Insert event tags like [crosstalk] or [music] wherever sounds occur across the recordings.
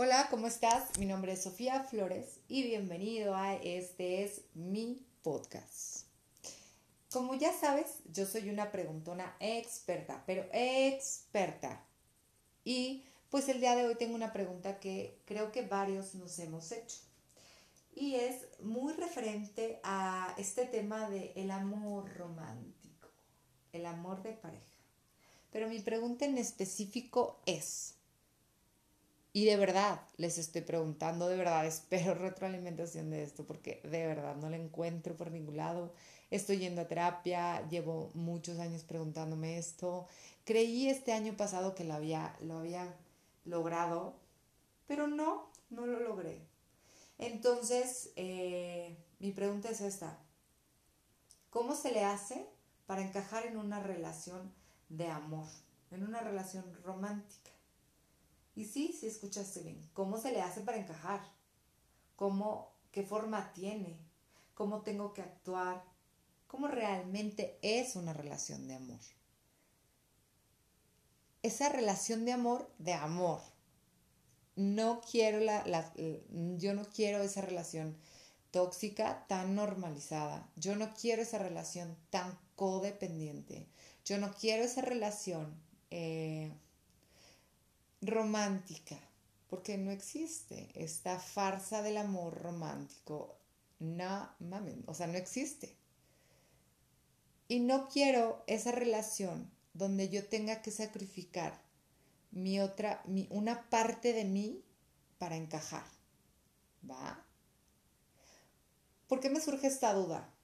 Hola, ¿cómo estás? Mi nombre es Sofía Flores y bienvenido a este es mi podcast. Como ya sabes, yo soy una preguntona experta, pero experta. Y pues el día de hoy tengo una pregunta que creo que varios nos hemos hecho. Y es muy referente a este tema de el amor romántico, el amor de pareja. Pero mi pregunta en específico es, y de verdad, les estoy preguntando, de verdad, [laughs] espero retroalimentación de esto, porque de verdad no la encuentro por ningún lado. Estoy yendo a terapia, llevo muchos años preguntándome esto. Creí este año pasado que lo había, lo había logrado, pero no, no lo logré. Entonces, eh, mi pregunta es esta. ¿Cómo se le hace para encajar en una relación de amor, en una relación romántica? Y sí, sí escuchaste bien. ¿Cómo se le hace para encajar? ¿Cómo, qué forma tiene? ¿Cómo tengo que actuar? ¿Cómo realmente es una relación de amor? Esa relación de amor, de amor. No quiero la, yo no quiero esa relación tóxica tan normalizada. Yo no quiero esa relación tan codependiente. Yo no quiero esa relación eh, romántica, porque no existe esta farsa del amor romántico. No mames, o sea, no existe. Y no quiero esa relación donde yo tenga que sacrificar mi otra, mi, una parte de mí para encajar. ¿Va? ¿Por qué me surge esta duda?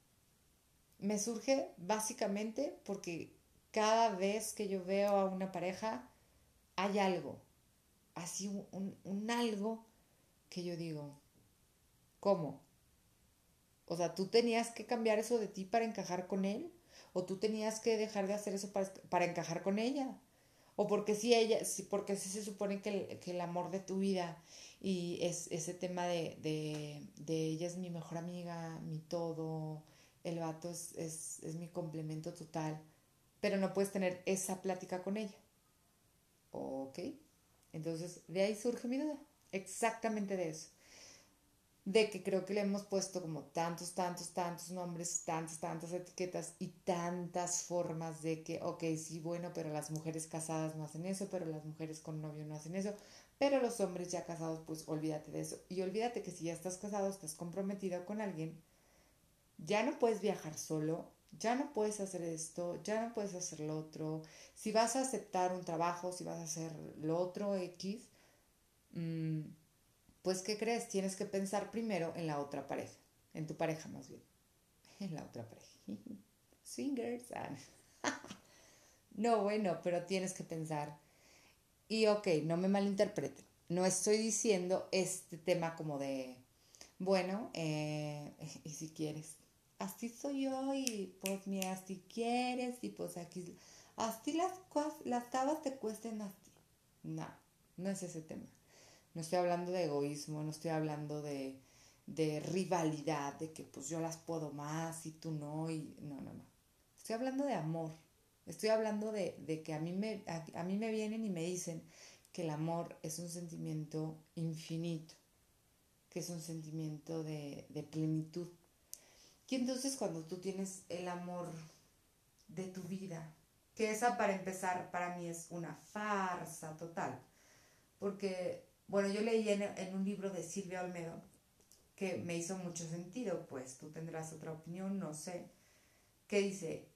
Me surge básicamente porque cada vez que yo veo a una pareja, hay algo, así un, algo que yo digo, ¿cómo? O sea, tú tenías que cambiar eso de ti para encajar con él, o tú tenías que dejar de hacer eso para, encajar con ella, o porque si ella, porque si se supone que el, amor de tu vida y es ese tema de, de, ella es mi mejor amiga, mi todo, el vato es, es, es mi complemento total, pero no puedes tener esa plática con ella. ¿Ok? Entonces, de ahí surge mi duda, exactamente de eso. De que creo que le hemos puesto como tantos, tantos, tantos nombres, tantas, tantas etiquetas y tantas formas de que, ok, sí, bueno, pero las mujeres casadas no hacen eso, pero las mujeres con novio no hacen eso, pero los hombres ya casados, pues olvídate de eso. Y olvídate que si ya estás casado, estás comprometido con alguien, ya no puedes viajar solo, ya no puedes hacer esto, ya no puedes hacer lo otro. Si vas a aceptar un trabajo, si vas a hacer lo otro X, mm, pues ¿qué crees? Tienes que pensar primero en la otra pareja, en tu pareja más bien, [laughs] en la otra pareja. [laughs] Swingers. Ah. [laughs] no, bueno, pero tienes que pensar. Y ok, no me malinterpreten. No estoy diciendo este tema como de, bueno, eh, y si quieres, así soy yo y pues mira, si quieres y pues aquí, así las las tabas te cuesten así. No, no es ese tema. No estoy hablando de egoísmo, no estoy hablando de, de rivalidad, de que pues yo las puedo más y tú no, y no, no, no. Estoy hablando de amor. Estoy hablando de, de que a mí, me, a, mí me vienen y me dicen que el amor es un sentimiento infinito, que es un sentimiento de, de plenitud, entonces cuando tú tienes el amor de tu vida, que esa para empezar para mí es una farsa total, porque, bueno, yo leí en, un libro de Silvia Olmedo que me hizo mucho sentido, pues tú tendrás otra opinión, no sé, que dice,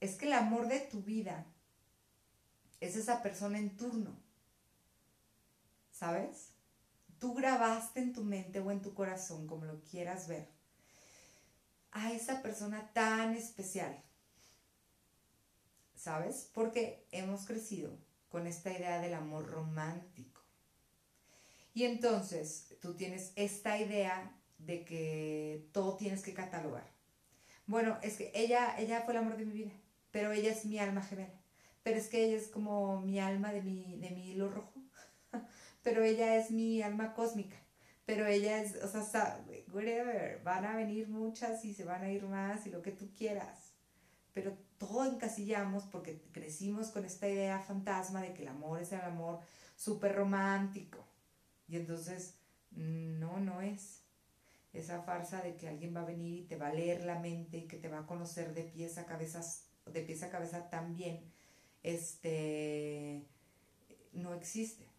es que el amor de tu vida es esa persona en turno, ¿sabes? Tú grabaste en tu mente o en tu corazón, como lo quieras ver, a esa persona tan especial. ¿Sabes? Porque hemos crecido con esta idea del amor romántico. Y entonces tú tienes esta idea de que todo tienes que catalogar. Bueno, es que ella, ella fue el amor de mi vida, pero ella es mi alma gemela. Pero es que ella es como mi alma de mi, de mi hilo rojo. [laughs] pero ella es mi alma cósmica pero ella es, o sea, whatever, van a venir muchas y se van a ir más y lo que tú quieras. Pero todo encasillamos porque crecimos con esta idea fantasma de que el amor es el amor súper romántico. Y entonces, no, no es. Esa farsa de que alguien va a venir y te va a leer la mente y que te va a conocer de pies a cabeza, de pies a cabeza también, este, no existe.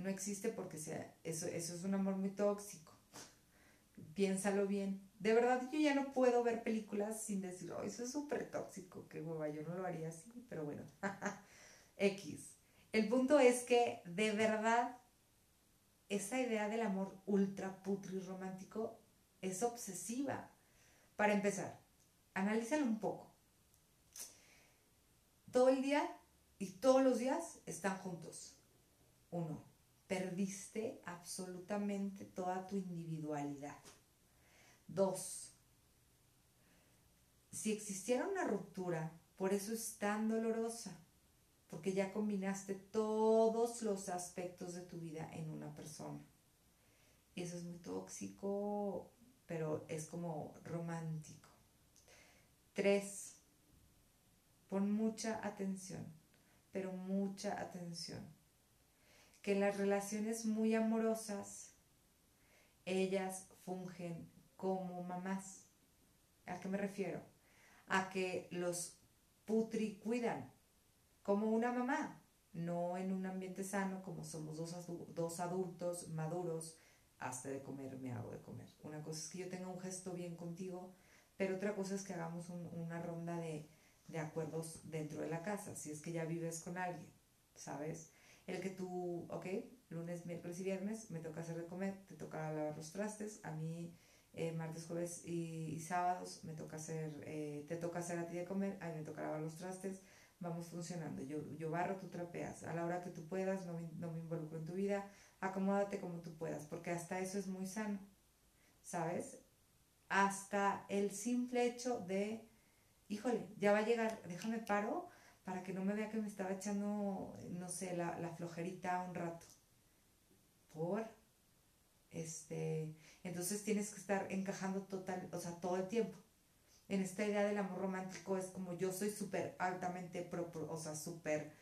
No existe porque sea, eso, eso es un amor muy tóxico. Piénsalo bien. De verdad, yo ya no puedo ver películas sin decir, oh, eso es súper tóxico, qué hueva, yo no lo haría así, pero bueno, [laughs] X. El punto es que de verdad esa idea del amor ultra putri romántico es obsesiva. Para empezar, analízalo un poco. Todo el día y todos los días están juntos. Uno, perdiste absolutamente toda tu individualidad. Dos, si existiera una ruptura, por eso es tan dolorosa porque ya combinaste todos los aspectos de tu vida en una persona. Y eso es muy tóxico, pero es como romántico. Tres, pon mucha atención, pero mucha atención. Que las relaciones muy amorosas, ellas fungen como mamás. ¿A qué me refiero? A que los putri cuidan como una mamá, no en un ambiente sano como somos dos, dos adultos maduros, hasta de comer me hago de comer. Una cosa es que yo tenga un gesto bien contigo, pero otra cosa es que hagamos una ronda de, de acuerdos dentro de la casa, si es que ya vives con alguien, ¿sabes? El que tú, ok, lunes, miércoles y viernes me toca hacer de comer, te toca lavar los trastes, a mí eh, martes, jueves y, sábados me toca hacer, eh, te toca hacer a ti de comer, a mí me toca lavar los trastes, vamos funcionando. Yo, yo barro, tú trapeas. A la hora que tú puedas, no me, no me involucro en tu vida, acomódate como tú puedas, porque hasta eso es muy sano, ¿sabes? Hasta el simple hecho de, híjole, ya va a llegar, déjame paro para que no me vea que me estaba echando, no sé, la, la flojerita un rato. Por, este, entonces tienes que estar encajando total, o sea, todo el tiempo en esta idea del amor romántico es como yo soy súper altamente, o sea, súper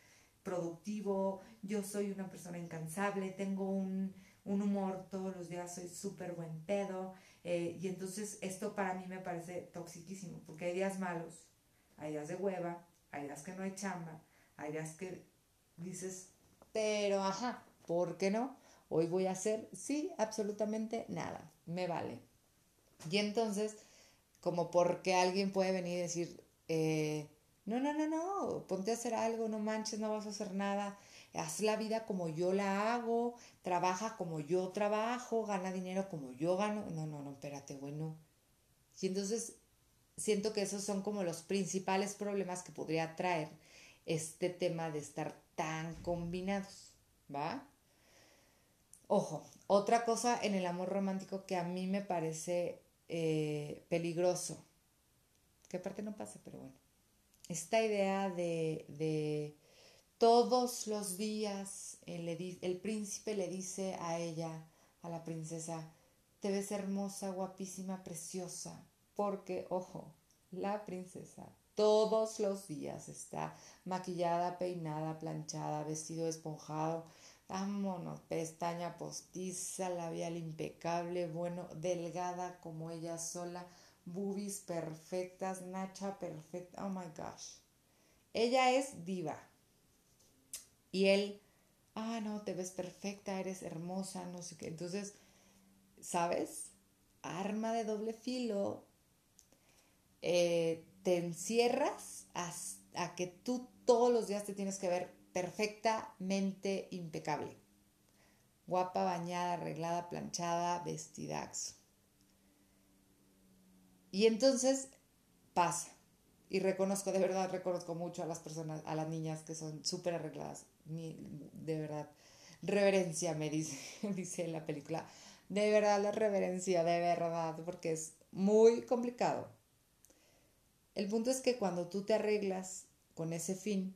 productivo, yo soy una persona incansable, tengo un, humor todos los días, soy súper buen pedo. Eh, y entonces esto para mí me parece toxiquísimo, porque hay días malos, hay días de hueva, hay días que no hay chamba, hay días que dices, pero ajá, ¿por qué no? Hoy voy a hacer, sí, absolutamente nada, me vale. Y entonces como porque alguien puede venir y decir, eh, no, no, no, no, ponte a hacer algo, no manches, no vas a hacer nada, haz la vida como yo la hago, trabaja como yo trabajo, gana dinero como yo gano. No, no, no, espérate, bueno. Y entonces siento que esos son como los principales problemas que podría traer este tema de estar tan combinados, ¿va? Ojo, otra cosa en el amor romántico que a mí me parece eh, peligroso. Que aparte no pasa, pero bueno. Esta idea de, todos los días el príncipe le dice a ella, a la princesa, te ves hermosa, guapísima, preciosa, porque, ojo, la princesa todos los días está maquillada, peinada, planchada, vestido esponjado, Vámonos, pestaña postiza, labial impecable, bueno, delgada como ella sola, boobies perfectas, nacha perfecta, oh my gosh. Ella es diva. Y él, ah, no, te ves perfecta, eres hermosa, no sé qué. Entonces, ¿sabes? Arma de doble filo. Eh, te encierras a que tú todos los días te tienes que ver perfectamente impecable. Guapa, bañada, arreglada, planchada, vestidax. Y entonces pasa. Y reconozco, de verdad, reconozco mucho a las personas, a las niñas que son súper arregladas. de verdad, reverencia, me dice, [laughs] dice en la película. De verdad, la reverencia, de verdad, porque es muy complicado. El punto es que cuando tú te arreglas con ese fin,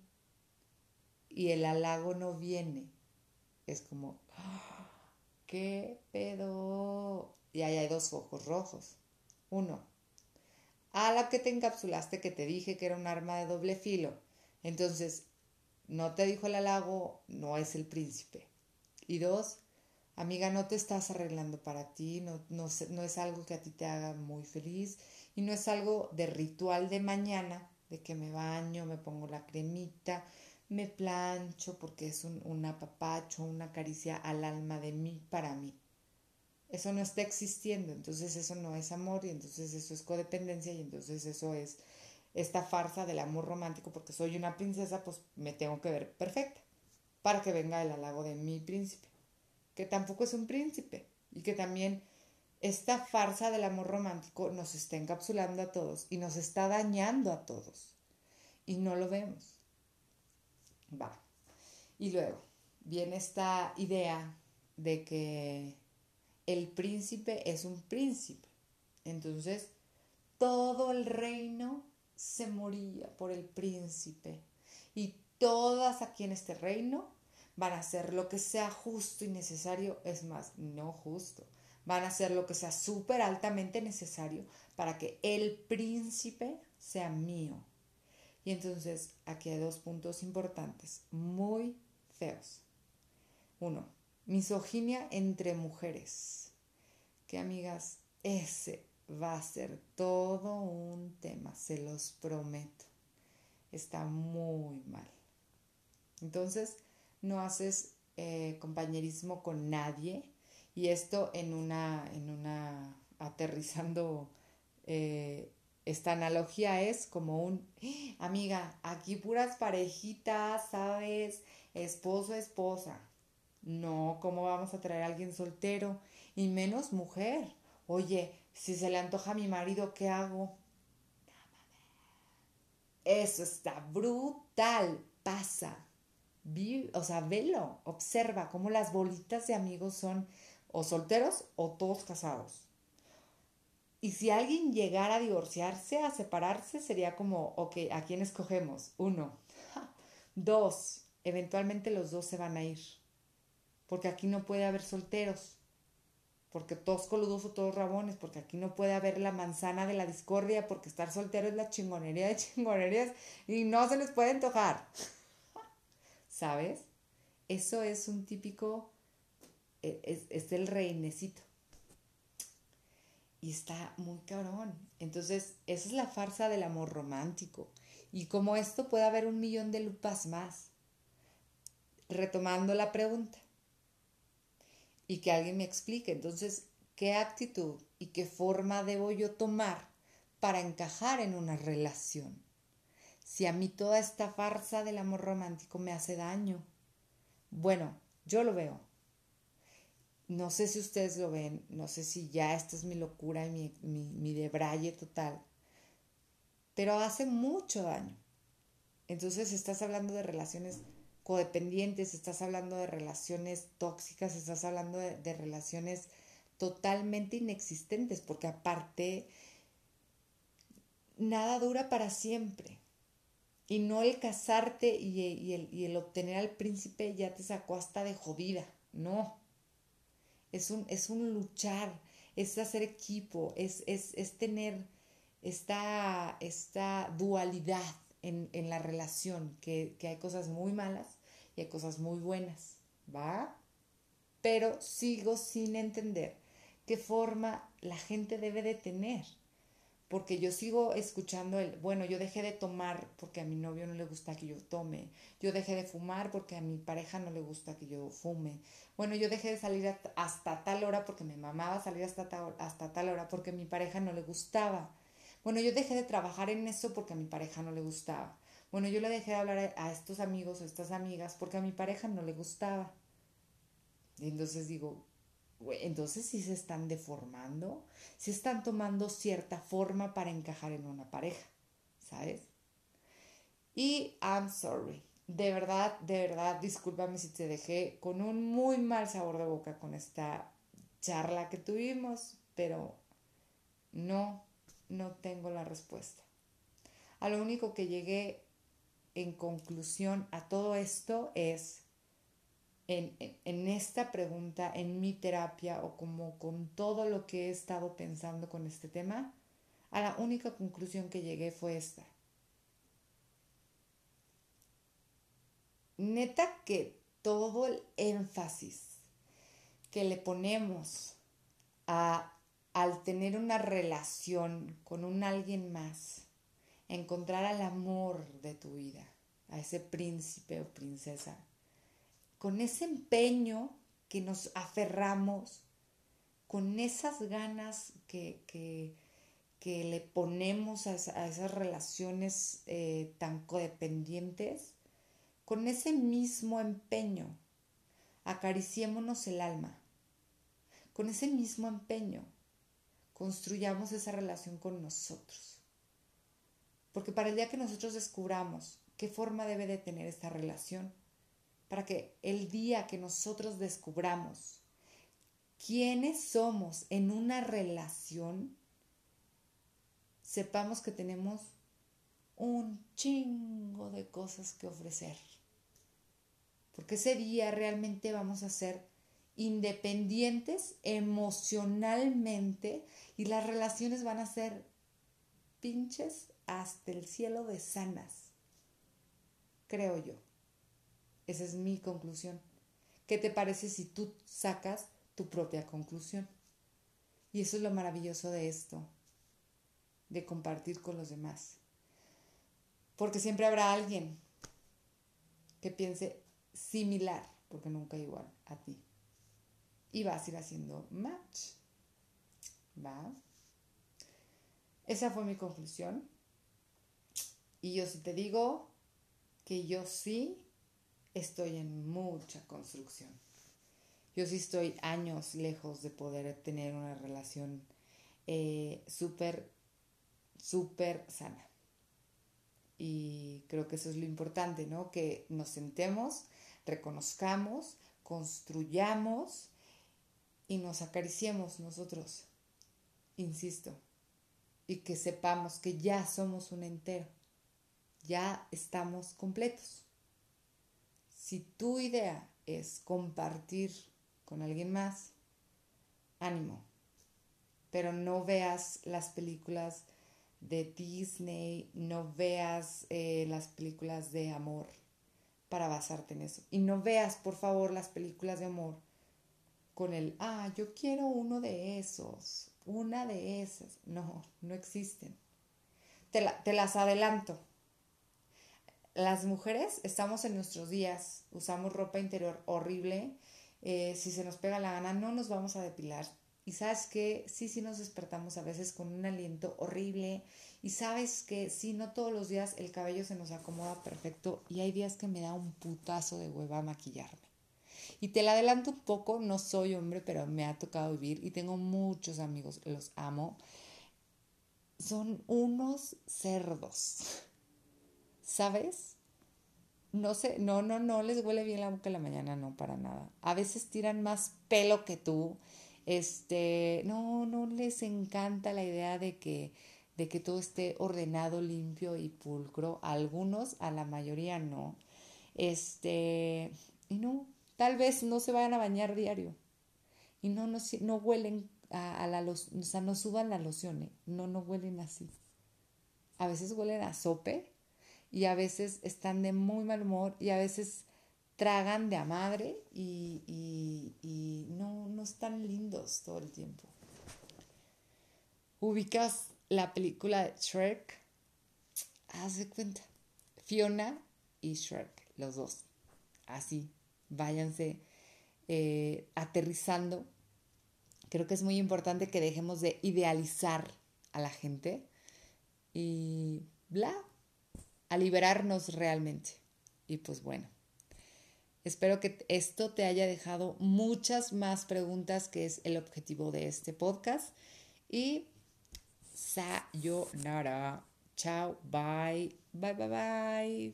y el halago no viene. Es como, ¡Ah! ¿qué pedo? Y ahí hay dos focos rojos. Uno, a la que te encapsulaste que te dije que era un arma de doble filo. Entonces, no te dijo el halago, no es el príncipe. Y dos, Amiga, no te estás arreglando para ti, no, no, no es algo que a ti te haga muy feliz y no es algo de ritual de mañana, de que me baño, me pongo la cremita, me plancho porque es un, un apapacho, una caricia al alma de mí para mí. Eso no está existiendo, entonces eso no es amor y entonces eso es codependencia y entonces eso es esta farsa del amor romántico porque soy una princesa, pues me tengo que ver perfecta para que venga el halago de mi príncipe, que tampoco es un príncipe y que también esta farsa del amor romántico nos está encapsulando a todos y nos está dañando a todos y no lo vemos. Va. Y luego viene esta idea de que el príncipe es un príncipe. Entonces, todo el reino se moría por el príncipe. Y todas aquí en este reino van a hacer lo que sea justo y necesario, es más, no justo. Van a hacer lo que sea súper altamente necesario para que el príncipe sea mío. Y entonces aquí hay dos puntos importantes, muy feos. Uno, misoginia entre mujeres. Que amigas, ese va a ser todo un tema, se los prometo. Está muy mal. Entonces, no haces eh, compañerismo con nadie y esto en una, en una, aterrizando, eh, esta analogía es como un, ¡Ah! amiga, aquí puras parejitas, ¿sabes? Esposo, esposa. No, ¿cómo vamos a traer a alguien soltero? Y menos mujer. Oye, si se le antoja a mi marido, ¿qué hago? Eso está brutal. Pasa. o sea, velo, observa cómo las bolitas de amigos son o solteros o todos casados. Y si alguien llegara a divorciarse, a separarse, sería como, ok, ¿a quién escogemos? Uno. Dos, eventualmente los dos se van a ir porque aquí no puede haber solteros, porque todos coludos o todos rabones, porque aquí no puede haber la manzana de la discordia, porque estar soltero es la chingonería de chingonerías y no se les puede antojar. [laughs] ¿Sabes? Eso es un típico, es, es el reinecito. Y está muy cabrón. Entonces, esa es la farsa del amor romántico. Y como esto puede haber un millón de lupas más. Retomando la pregunta, y que alguien me explique. Entonces, ¿qué actitud y qué forma debo yo tomar para encajar en una relación? Si a mí toda esta farsa del amor romántico me hace daño. Bueno, yo lo veo. No sé si ustedes lo ven, no sé si ya esta es mi locura y mi, mi, mi debraye total, pero hace mucho daño. Entonces estás hablando de relaciones codependientes, estás hablando de relaciones tóxicas, estás hablando de, relaciones totalmente inexistentes, porque aparte, nada dura para siempre. Y no el casarte y, el, y, el, obtener al príncipe ya te sacó hasta de jodida, no. Es un, es un luchar, es hacer equipo, es, es, es tener esta, esta dualidad en, en la relación, que, que, hay cosas muy malas y hay cosas muy buenas, ¿va? Pero sigo sin entender qué forma la gente debe de tener. Porque yo sigo escuchando el, bueno, yo dejé de tomar porque a mi novio no le gusta que yo tome. Yo dejé de fumar porque a mi pareja no le gusta que yo fume. Bueno, yo dejé de salir hasta tal hora porque me mamaba salir hasta hasta tal hora porque a mi pareja no le gustaba. Bueno, yo dejé de trabajar en eso porque a mi pareja no le gustaba. Bueno, yo le dejé de hablar a estos amigos o estas amigas porque a mi pareja no le gustaba. Y entonces digo, entonces sí se están deformando, sí están tomando cierta forma para encajar en una pareja, ¿sabes? Y I'm sorry. De verdad, de verdad, discúlpame si te dejé con un muy mal sabor de boca con esta charla que tuvimos, pero no no tengo la respuesta. A lo único que llegué en conclusión a todo esto es, en, en, esta pregunta, en mi terapia o como con todo lo que he estado pensando con este tema, a la única conclusión que llegué fue esta. Neta que todo el énfasis que le ponemos a, al tener una relación con un alguien más, encontrar al amor de tu vida, a ese príncipe o princesa, con ese empeño que nos aferramos, con esas ganas que, que, le ponemos a, esas relaciones eh, tan codependientes, con ese mismo empeño, acariciémonos el alma. Con ese mismo empeño, construyamos esa relación con nosotros. Porque para el día que nosotros descubramos qué forma debe de tener esta relación, para que el día que nosotros descubramos quiénes somos en una relación, sepamos que tenemos un chingo de cosas que ofrecer. Porque ese día realmente vamos a ser independientes emocionalmente y las relaciones van a ser pinches hasta el cielo de sanas. Creo yo. Esa es mi conclusión. ¿Qué te parece si tú sacas tu propia conclusión? Y eso es lo maravilloso de esto, de compartir con los demás. Porque siempre habrá alguien que piense similar, porque nunca igual a ti. Y vas a ir haciendo match. ¿Va? Esa fue mi conclusión. Y yo sí te digo que yo sí estoy en mucha construcción. Yo sí estoy años lejos de poder tener una relación eh, súper, súper sana. Y creo que eso es lo importante, ¿no? Que nos sentemos, reconozcamos, construyamos y nos acariciemos nosotros, insisto, y que sepamos que ya somos un entero, ya estamos completos. Si tu idea es compartir con alguien más, ánimo, pero no veas las películas de Disney, no veas eh, las películas de amor para basarte en eso. Y no veas, por favor, las películas de amor con el, ah, yo quiero uno de esos, una de esas. No, no existen. Te, te las adelanto. Las mujeres estamos en nuestros días, usamos ropa interior horrible. Eh, si se nos pega la gana, no nos vamos a depilar y sabes que sí, sí nos despertamos a veces con un aliento horrible. Y sabes que sí, no todos los días el cabello se nos acomoda perfecto. Y hay días que me da un putazo de hueva maquillarme. Y te la adelanto un poco, no soy hombre, pero me ha tocado vivir y tengo muchos amigos, los amo. Son unos cerdos. ¿Sabes? No sé, no, no, no les huele bien la boca en la mañana, no, para nada. A veces tiran más pelo que tú este, no, no les encanta la idea de que, de que todo esté ordenado, limpio y pulcro. A algunos, a la mayoría no. Este, y no, tal vez no se vayan a bañar diario. Y no, no, no huelen a, la loción, o sea, no suban la loción, ¿eh? no, no huelen así. A veces huelen a sope y a veces están de muy mal humor y a veces tragan de a madre y, no, no están lindos todo el tiempo. Ubicas la película de Shrek, haz de cuenta, Fiona y Shrek, los dos, así, váyanse eh, aterrizando. Creo que es muy importante que dejemos de idealizar a la gente y bla, a liberarnos realmente. Y pues bueno, Espero que esto te haya dejado muchas más preguntas, que es el objetivo de este podcast. Y sayonara. Chao, bye, bye, bye, bye.